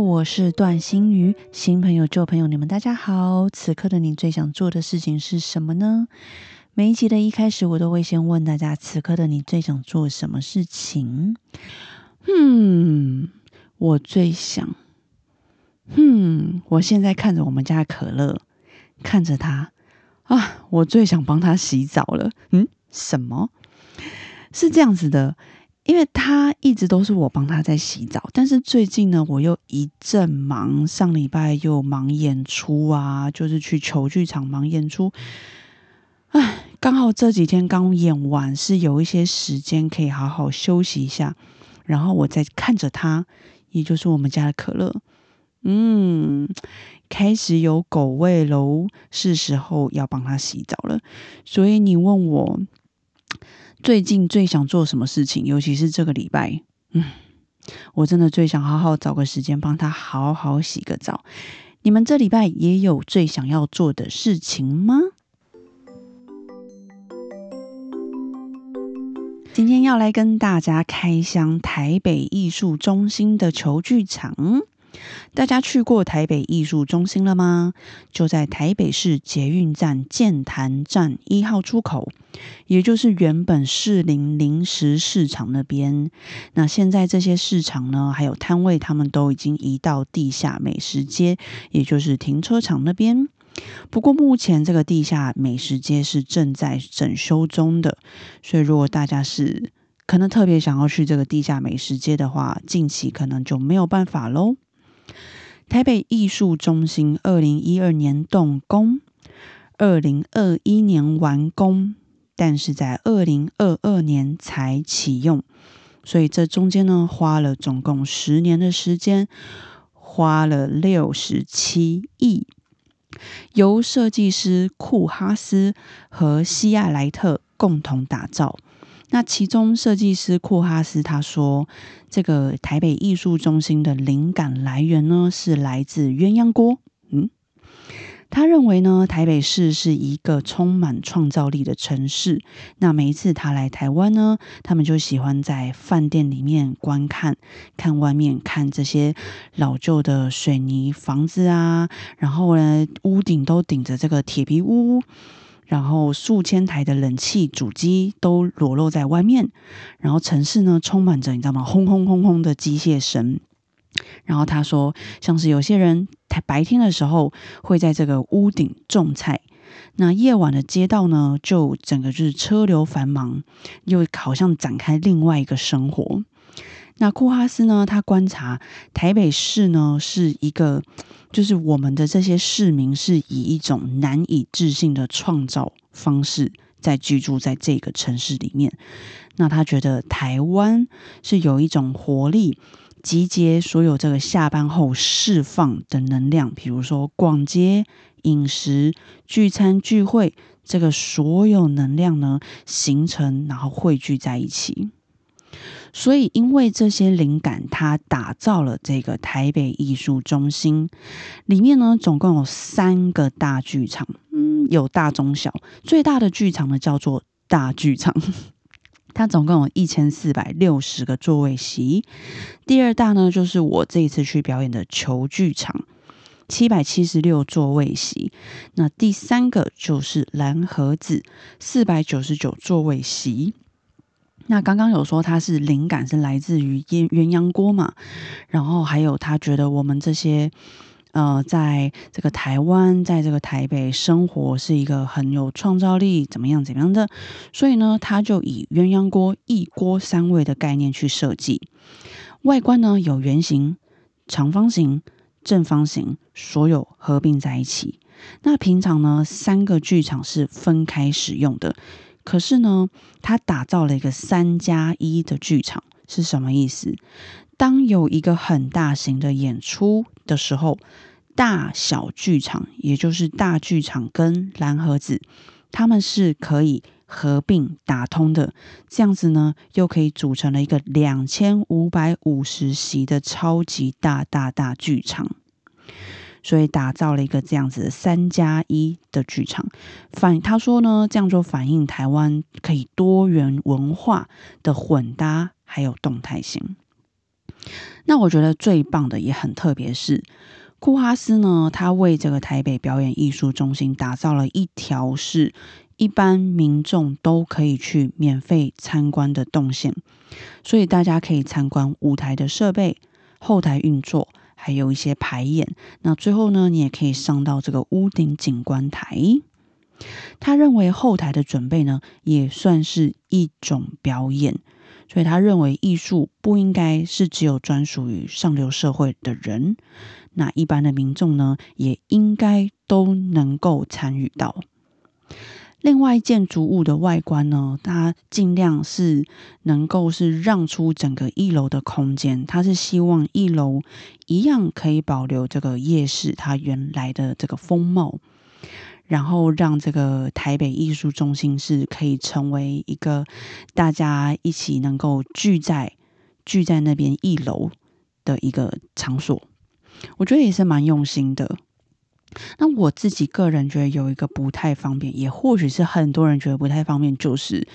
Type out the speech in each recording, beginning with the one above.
我是段心瑜。新朋友、旧朋友，你们大家好。此刻的你最想做的事情是什么呢？每一集的一开始，我都会先问大家：此刻的你最想做什么事情？嗯，我最想……嗯，我现在看着我们家可乐，看着他啊，我最想帮他洗澡了。嗯，什么？是这样子的。因为他一直都是我帮他在洗澡，但是最近呢，我又一阵忙，上礼拜又忙演出啊，就是去球剧场忙演出，唉，刚好这几天刚演完，是有一些时间可以好好休息一下，然后我在看着他，也就是我们家的可乐，嗯，开始有狗味喽，是时候要帮他洗澡了，所以你问我。最近最想做什么事情？尤其是这个礼拜，嗯，我真的最想好好找个时间帮他好好洗个澡。你们这礼拜也有最想要做的事情吗？今天要来跟大家开箱台北艺术中心的球剧场。大家去过台北艺术中心了吗？就在台北市捷运站建潭站一号出口，也就是原本士林临时市场那边。那现在这些市场呢，还有摊位，他们都已经移到地下美食街，也就是停车场那边。不过目前这个地下美食街是正在整修中的，所以如果大家是可能特别想要去这个地下美食街的话，近期可能就没有办法喽。台北艺术中心二零一二年动工，二零二一年完工，但是在二零二二年才启用，所以这中间呢花了总共十年的时间，花了六十七亿，由设计师库哈斯和西亚莱特共同打造。那其中设计师库哈斯他说，这个台北艺术中心的灵感来源呢，是来自鸳鸯锅。嗯，他认为呢，台北市是一个充满创造力的城市。那每一次他来台湾呢，他们就喜欢在饭店里面观看，看外面看这些老旧的水泥房子啊，然后呢，屋顶都顶着这个铁皮屋。然后数千台的冷气主机都裸露在外面，然后城市呢充满着你知道吗？轰轰轰轰的机械声。然后他说，像是有些人他白天的时候会在这个屋顶种菜，那夜晚的街道呢就整个就是车流繁忙，又好像展开另外一个生活。那库哈斯呢？他观察台北市呢，是一个，就是我们的这些市民是以一种难以置信的创造方式在居住在这个城市里面。那他觉得台湾是有一种活力，集结所有这个下班后释放的能量，比如说逛街、饮食、聚餐、聚会，这个所有能量呢，形成然后汇聚在一起。所以，因为这些灵感，他打造了这个台北艺术中心。里面呢，总共有三个大剧场，嗯，有大中小。最大的剧场呢，叫做大剧场，它总共有一千四百六十个座位席。第二大呢，就是我这一次去表演的球剧场，七百七十六座位席。那第三个就是蓝盒子，四百九十九座位席。那刚刚有说他是灵感是来自于鸳鸳鸯锅嘛，然后还有他觉得我们这些呃，在这个台湾，在这个台北生活是一个很有创造力，怎么样怎么样的，所以呢，他就以鸳鸯锅一锅三味的概念去设计，外观呢有圆形、长方形、正方形，所有合并在一起。那平常呢，三个剧场是分开使用的。可是呢，他打造了一个三加一的剧场是什么意思？当有一个很大型的演出的时候，大小剧场，也就是大剧场跟蓝盒子，他们是可以合并打通的。这样子呢，又可以组成了一个两千五百五十席的超级大大大剧场。所以打造了一个这样子三加一的剧场。反他说呢，这样就反映台湾可以多元文化的混搭，还有动态性。那我觉得最棒的也很特别，是库哈斯呢，他为这个台北表演艺术中心打造了一条是一般民众都可以去免费参观的动线，所以大家可以参观舞台的设备、后台运作，还有一些排演。那最后呢，你也可以上到这个屋顶景观台。他认为后台的准备呢，也算是一种表演。所以他认为艺术不应该是只有专属于上流社会的人，那一般的民众呢，也应该都能够参与到。另外，建筑物的外观呢，它尽量是能够是让出整个一楼的空间，它是希望一楼一样可以保留这个夜市它原来的这个风貌。然后让这个台北艺术中心是可以成为一个大家一起能够聚在聚在那边一楼的一个场所，我觉得也是蛮用心的。那我自己个人觉得有一个不太方便，也或许是很多人觉得不太方便，就是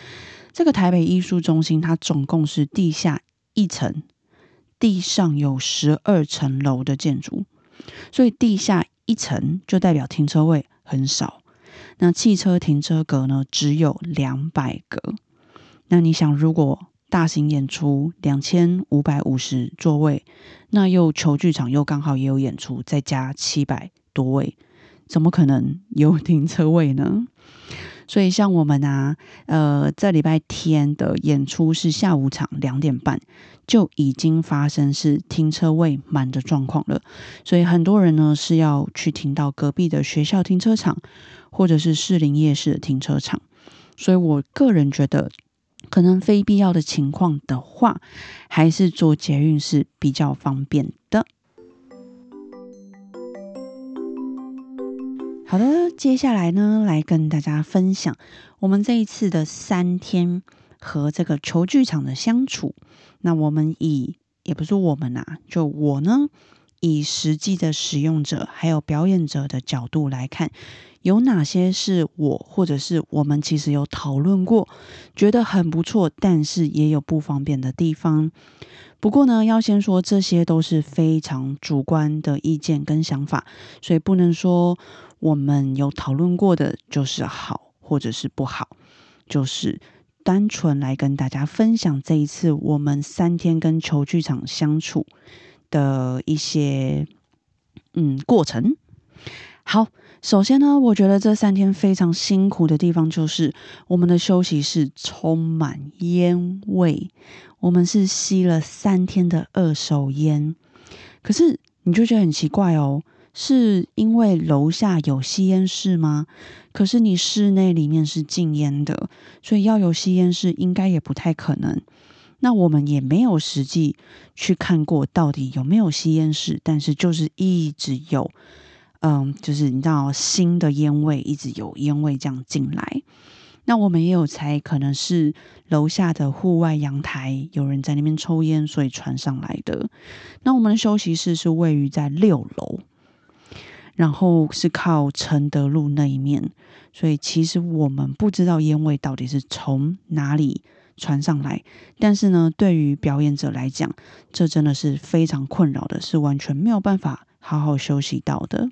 这个台北艺术中心它总共是地下一层，地上有十二层楼的建筑，所以地下一层就代表停车位。很少，那汽车停车格呢？只有两百个。那你想，如果大型演出两千五百五十座位，那又球剧场又刚好也有演出，再加七百多位，怎么可能有停车位呢？所以，像我们啊，呃，这礼拜天的演出是下午场两点半，就已经发生是停车位满的状况了。所以，很多人呢是要去停到隔壁的学校停车场，或者是士林夜市的停车场。所以我个人觉得，可能非必要的情况的话，还是坐捷运是比较方便的。好的，接下来呢，来跟大家分享我们这一次的三天和这个球剧场的相处。那我们以也不是我们呐，就我呢，以实际的使用者还有表演者的角度来看，有哪些是我或者是我们其实有讨论过，觉得很不错，但是也有不方便的地方。不过呢，要先说这些都是非常主观的意见跟想法，所以不能说。我们有讨论过的，就是好或者是不好，就是单纯来跟大家分享这一次我们三天跟球剧场相处的一些嗯过程。好，首先呢，我觉得这三天非常辛苦的地方就是我们的休息室充满烟味，我们是吸了三天的二手烟，可是你就觉得很奇怪哦。是因为楼下有吸烟室吗？可是你室内里面是禁烟的，所以要有吸烟室应该也不太可能。那我们也没有实际去看过到底有没有吸烟室，但是就是一直有，嗯，就是你知道新的烟味一直有烟味这样进来。那我们也有猜，可能是楼下的户外阳台有人在那边抽烟，所以传上来的。那我们的休息室是位于在六楼。然后是靠承德路那一面，所以其实我们不知道烟味到底是从哪里传上来。但是呢，对于表演者来讲，这真的是非常困扰的，是完全没有办法好好休息到的。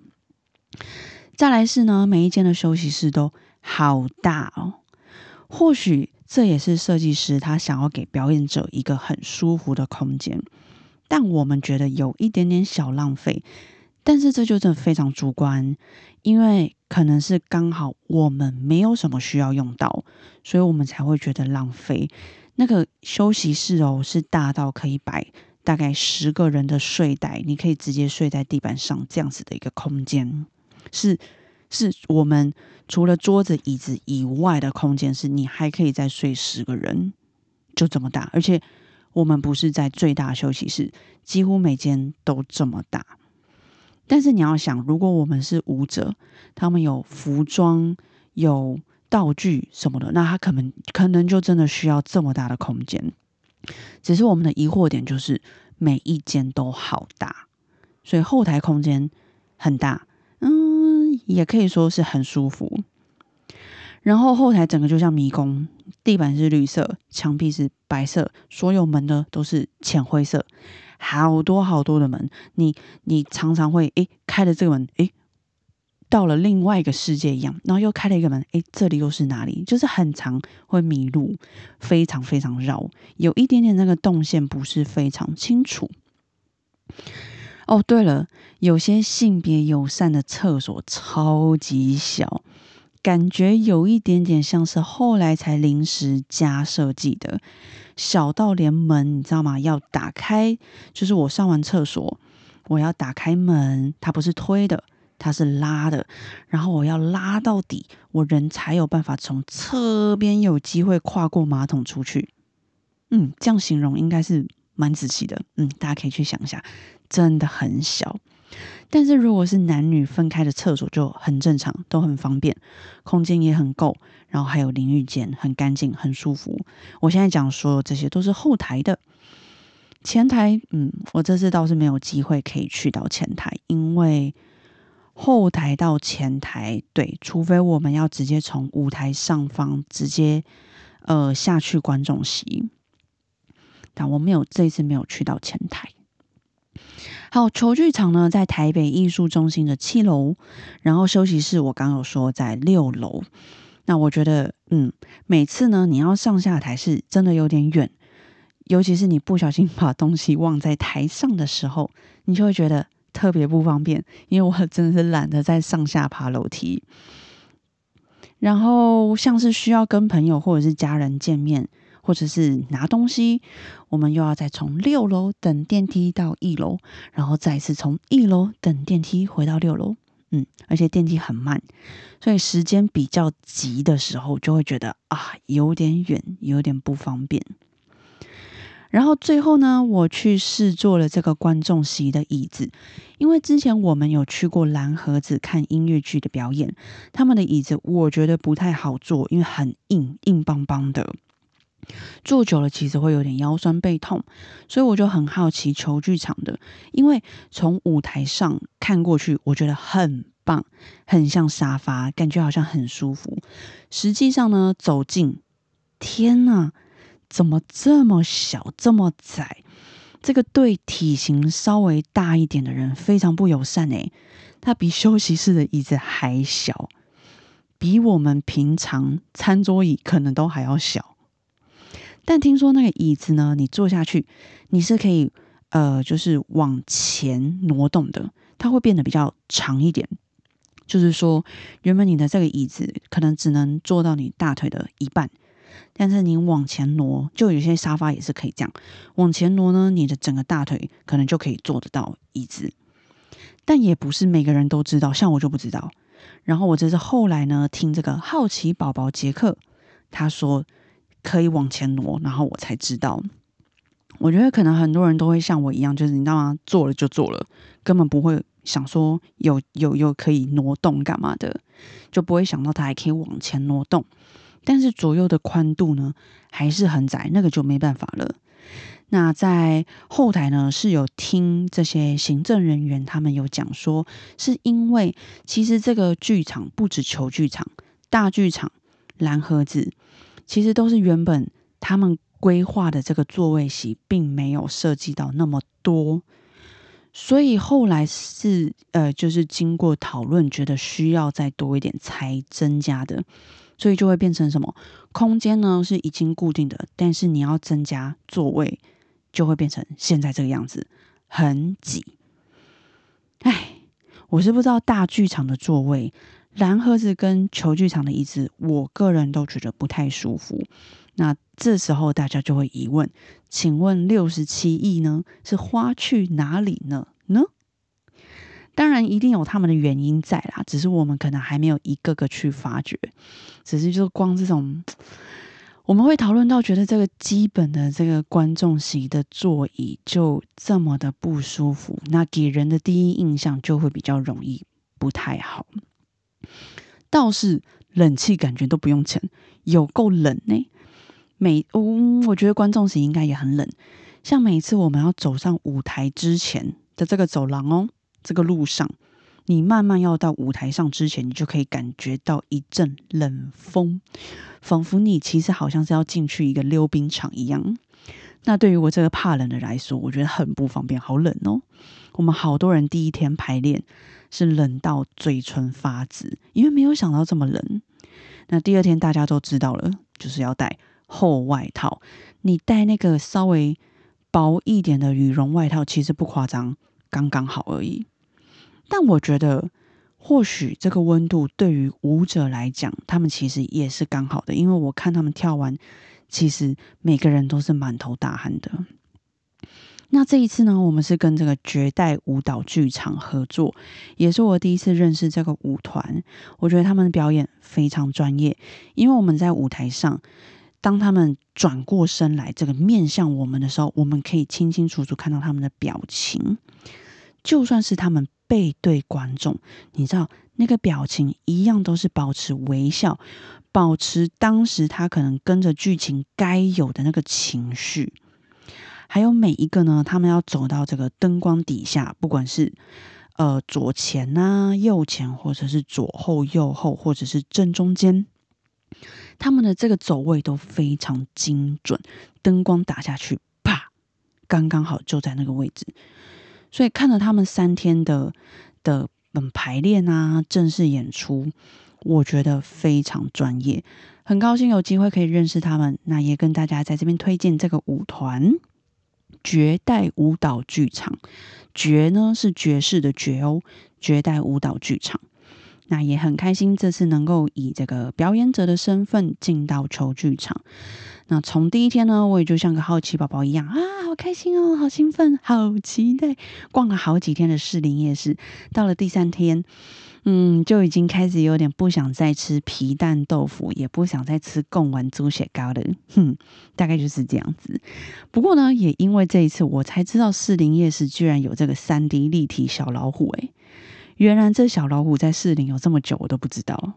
再来是呢，每一间的休息室都好大哦。或许这也是设计师他想要给表演者一个很舒服的空间，但我们觉得有一点点小浪费。但是这就真的非常主观，因为可能是刚好我们没有什么需要用到，所以我们才会觉得浪费。那个休息室哦，是大到可以摆大概十个人的睡袋，你可以直接睡在地板上这样子的一个空间，是是我们除了桌子椅子以外的空间，是你还可以再睡十个人，就这么大。而且我们不是在最大休息室，几乎每间都这么大。但是你要想，如果我们是舞者，他们有服装、有道具什么的，那他可能可能就真的需要这么大的空间。只是我们的疑惑点就是，每一间都好大，所以后台空间很大，也可以说是很舒服。然后后台整个就像迷宫，地板是绿色，墙壁是白色，所有门呢都是浅灰色。好多好多的门，你你常常会诶开了这个门，诶到了另外一个世界一样，然后又开了一个门，诶这里又是哪里？就是很长会迷路，非常非常绕，有一点点那个动线不是非常清楚。哦，对了，有些性别友善的厕所超级小。感觉有一点点像是后来才临时加设计的，小到连门你知道吗？要打开，就是我上完厕所，我要打开门，它不是推的，它是拉的，然后我要拉到底，我人才有办法从侧边有机会跨过马桶出去。嗯，这样形容应该是蛮仔细的。嗯，大家可以去想一下，真的很小。但是如果是男女分开的厕所就很正常，都很方便，空间也很够，然后还有淋浴间，很干净，很舒服。我现在讲说这些都是后台的，前台，嗯，我这次倒是没有机会可以去到前台，因为后台到前台，对，除非我们要直接从舞台上方直接呃下去观众席，但我没有这次没有去到前台。好，球剧场呢在台北艺术中心的七楼，然后休息室我刚有说在六楼。那我觉得，嗯，每次呢你要上下台是真的有点远，尤其是你不小心把东西忘在台上的时候，你就会觉得特别不方便。因为我真的是懒得再上下爬楼梯，然后像是需要跟朋友或者是家人见面。或者是拿东西，我们又要再从六楼等电梯到一楼，然后再次从一楼等电梯回到六楼。嗯，而且电梯很慢，所以时间比较急的时候，就会觉得啊，有点远，有点不方便。然后最后呢，我去试坐了这个观众席的椅子，因为之前我们有去过蓝盒子看音乐剧的表演，他们的椅子我觉得不太好坐，因为很硬，硬邦邦的。坐久了其实会有点腰酸背痛，所以我就很好奇球剧场的，因为从舞台上看过去，我觉得很棒，很像沙发，感觉好像很舒服。实际上呢，走近，天呐，怎么这么小，这么窄？这个对体型稍微大一点的人非常不友善诶，它比休息室的椅子还小，比我们平常餐桌椅可能都还要小。但听说那个椅子呢，你坐下去，你是可以呃，就是往前挪动的，它会变得比较长一点。就是说，原本你的这个椅子可能只能坐到你大腿的一半，但是你往前挪，就有些沙发也是可以这样往前挪呢，你的整个大腿可能就可以坐得到椅子。但也不是每个人都知道，像我就不知道。然后我这是后来呢，听这个好奇宝宝杰克他说。可以往前挪，然后我才知道。我觉得可能很多人都会像我一样，就是你知道吗？做了就做了，根本不会想说有有有可以挪动干嘛的，就不会想到它还可以往前挪动。但是左右的宽度呢还是很窄，那个就没办法了。那在后台呢是有听这些行政人员他们有讲说，是因为其实这个剧场不止球剧场、大剧场、蓝盒子。其实都是原本他们规划的这个座位席，并没有设计到那么多，所以后来是呃，就是经过讨论，觉得需要再多一点才增加的，所以就会变成什么空间呢？是已经固定的，但是你要增加座位，就会变成现在这个样子，很挤。哎，我是不知道大剧场的座位。蓝盒子跟球剧场的椅子，我个人都觉得不太舒服。那这时候大家就会疑问：请问六十七亿呢，是花去哪里呢？呢？当然一定有他们的原因在啦，只是我们可能还没有一个个去发掘。只是就光这种，我们会讨论到觉得这个基本的这个观众席的座椅就这么的不舒服，那给人的第一印象就会比较容易不太好。倒是冷气感觉都不用钱，有够冷呢。每嗯，我觉得观众席应该也很冷。像每次我们要走上舞台之前的这个走廊哦，这个路上，你慢慢要到舞台上之前，你就可以感觉到一阵冷风，仿佛你其实好像是要进去一个溜冰场一样。那对于我这个怕冷的来说，我觉得很不方便，好冷哦。我们好多人第一天排练是冷到嘴唇发紫，因为没有想到这么冷。那第二天大家都知道了，就是要带。厚外套，你带那个稍微薄一点的羽绒外套，其实不夸张，刚刚好而已。但我觉得，或许这个温度对于舞者来讲，他们其实也是刚好的，因为我看他们跳完，其实每个人都是满头大汗的。那这一次呢，我们是跟这个绝代舞蹈剧场合作，也是我第一次认识这个舞团。我觉得他们的表演非常专业，因为我们在舞台上。当他们转过身来，这个面向我们的时候，我们可以清清楚楚看到他们的表情。就算是他们背对观众，你知道那个表情一样都是保持微笑，保持当时他可能跟着剧情该有的那个情绪。还有每一个呢，他们要走到这个灯光底下，不管是呃左前啊、右前，或者是左后、右后，或者是正中间。他们的这个走位都非常精准，灯光打下去，啪，刚刚好就在那个位置。所以看了他们三天的的嗯排练啊，正式演出，我觉得非常专业，很高兴有机会可以认识他们。那也跟大家在这边推荐这个舞团——绝代舞蹈剧场。绝呢是爵士的绝哦，绝代舞蹈剧场。那也很开心，这次能够以这个表演者的身份进到球剧场。那从第一天呢，我也就像个好奇宝宝一样啊，好开心哦，好兴奋，好期待。逛了好几天的士林夜市，到了第三天，嗯，就已经开始有点不想再吃皮蛋豆腐，也不想再吃贡丸猪血糕了。哼，大概就是这样子。不过呢，也因为这一次，我才知道士林夜市居然有这个三 D 立体小老虎，诶。原来这小老虎在市林有这么久，我都不知道，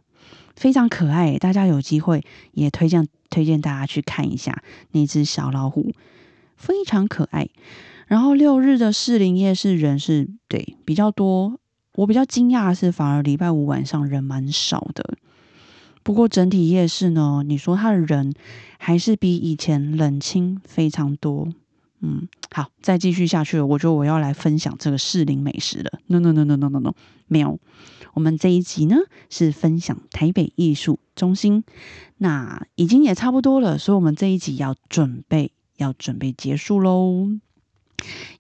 非常可爱。大家有机会也推荐推荐大家去看一下那只小老虎，非常可爱。然后六日的士林夜市人是对比较多，我比较惊讶的是，反而礼拜五晚上人蛮少的。不过整体夜市呢，你说它的人还是比以前冷清非常多。嗯，好，再继续下去，我觉得我要来分享这个士林美食了。No No No No No No No，没有。我们这一集呢是分享台北艺术中心，那已经也差不多了，所以我们这一集要准备要准备结束喽。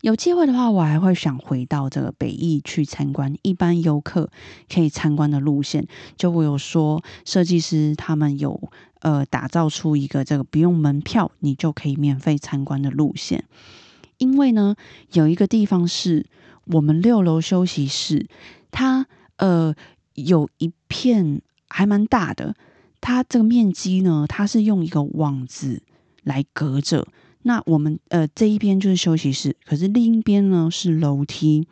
有机会的话，我还会想回到这个北艺去参观一般游客可以参观的路线。就我有说，设计师他们有呃打造出一个这个不用门票你就可以免费参观的路线。因为呢，有一个地方是我们六楼休息室，它呃有一片还蛮大的，它这个面积呢，它是用一个网子来隔着。那我们呃这一边就是休息室，可是另一边呢是楼梯。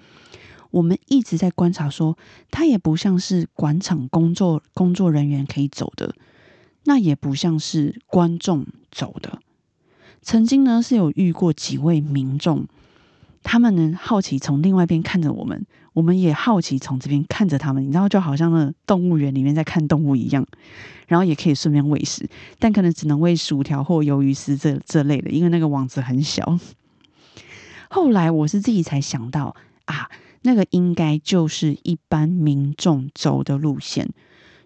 我们一直在观察，说它也不像是广场工作工作人员可以走的，那也不像是观众走的。曾经呢是有遇过几位民众。他们呢好奇从另外一边看着我们，我们也好奇从这边看着他们，你知道就好像那动物园里面在看动物一样，然后也可以顺便喂食，但可能只能喂薯条或鱿鱼丝这这类的，因为那个网子很小。后来我是自己才想到啊，那个应该就是一般民众走的路线，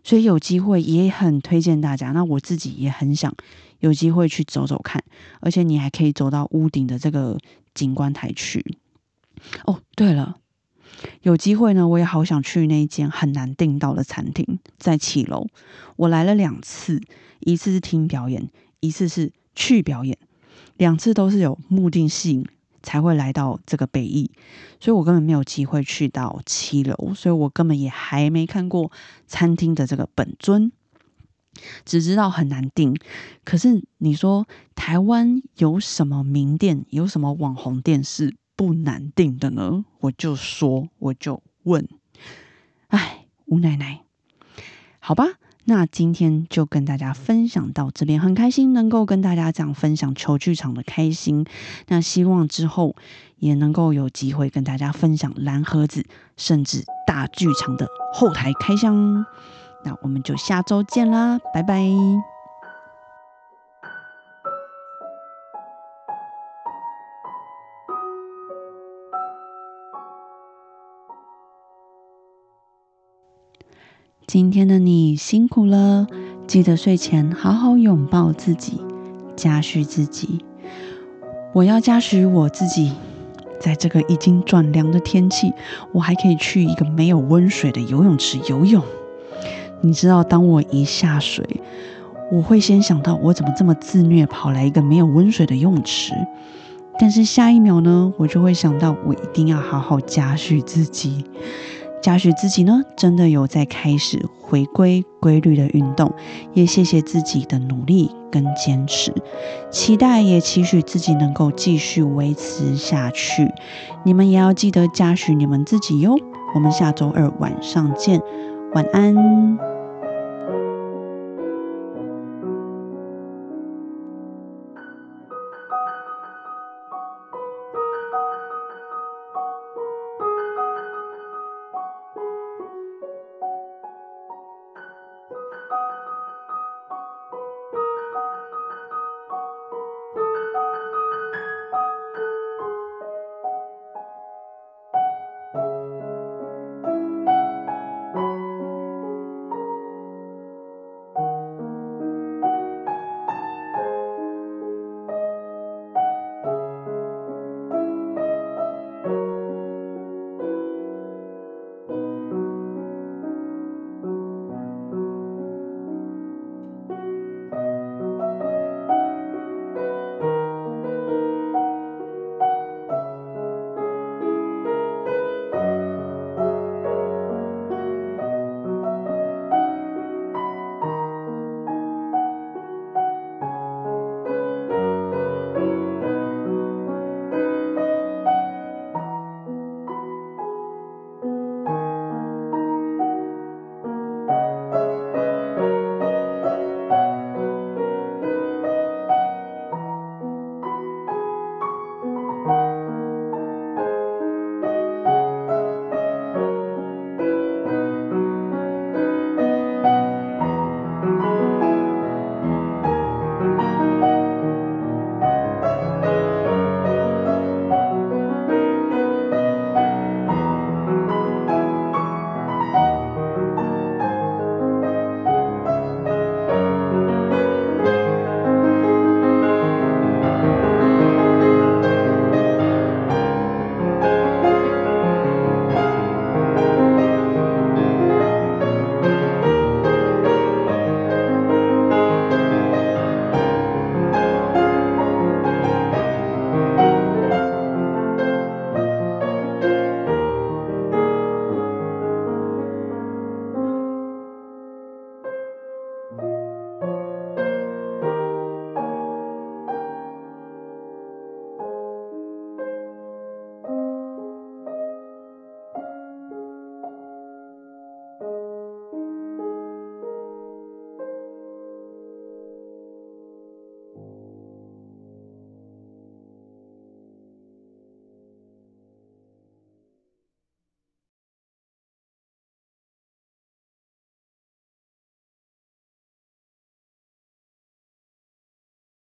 所以有机会也很推荐大家。那我自己也很想有机会去走走看，而且你还可以走到屋顶的这个。景观台去哦，对了，有机会呢，我也好想去那一间很难订到的餐厅，在七楼。我来了两次，一次是听表演，一次是去表演，两次都是有目的性才会来到这个北艺，所以我根本没有机会去到七楼，所以我根本也还没看过餐厅的这个本尊。只知道很难订。可是你说台湾有什么名店，有什么网红店是不难定的呢？我就说，我就问，哎，吴奶奶，好吧。那今天就跟大家分享到这边，很开心能够跟大家这样分享球剧场的开心。那希望之后也能够有机会跟大家分享蓝盒子，甚至大剧场的后台开箱。那我们就下周见啦，拜拜。今天的你辛苦了，记得睡前好好拥抱自己，嘉许自己。我要嘉许我自己，在这个已经转凉的天气，我还可以去一个没有温水的游泳池游泳。你知道，当我一下水，我会先想到我怎么这么自虐，跑来一个没有温水的游泳池。但是下一秒呢，我就会想到，我一定要好好嘉许自己。嘉许自己呢，真的有在开始回归规律的运动，也谢谢自己的努力跟坚持，期待也期许自己能够继续维持下去。你们也要记得嘉许你们自己哟。我们下周二晚上见，晚安。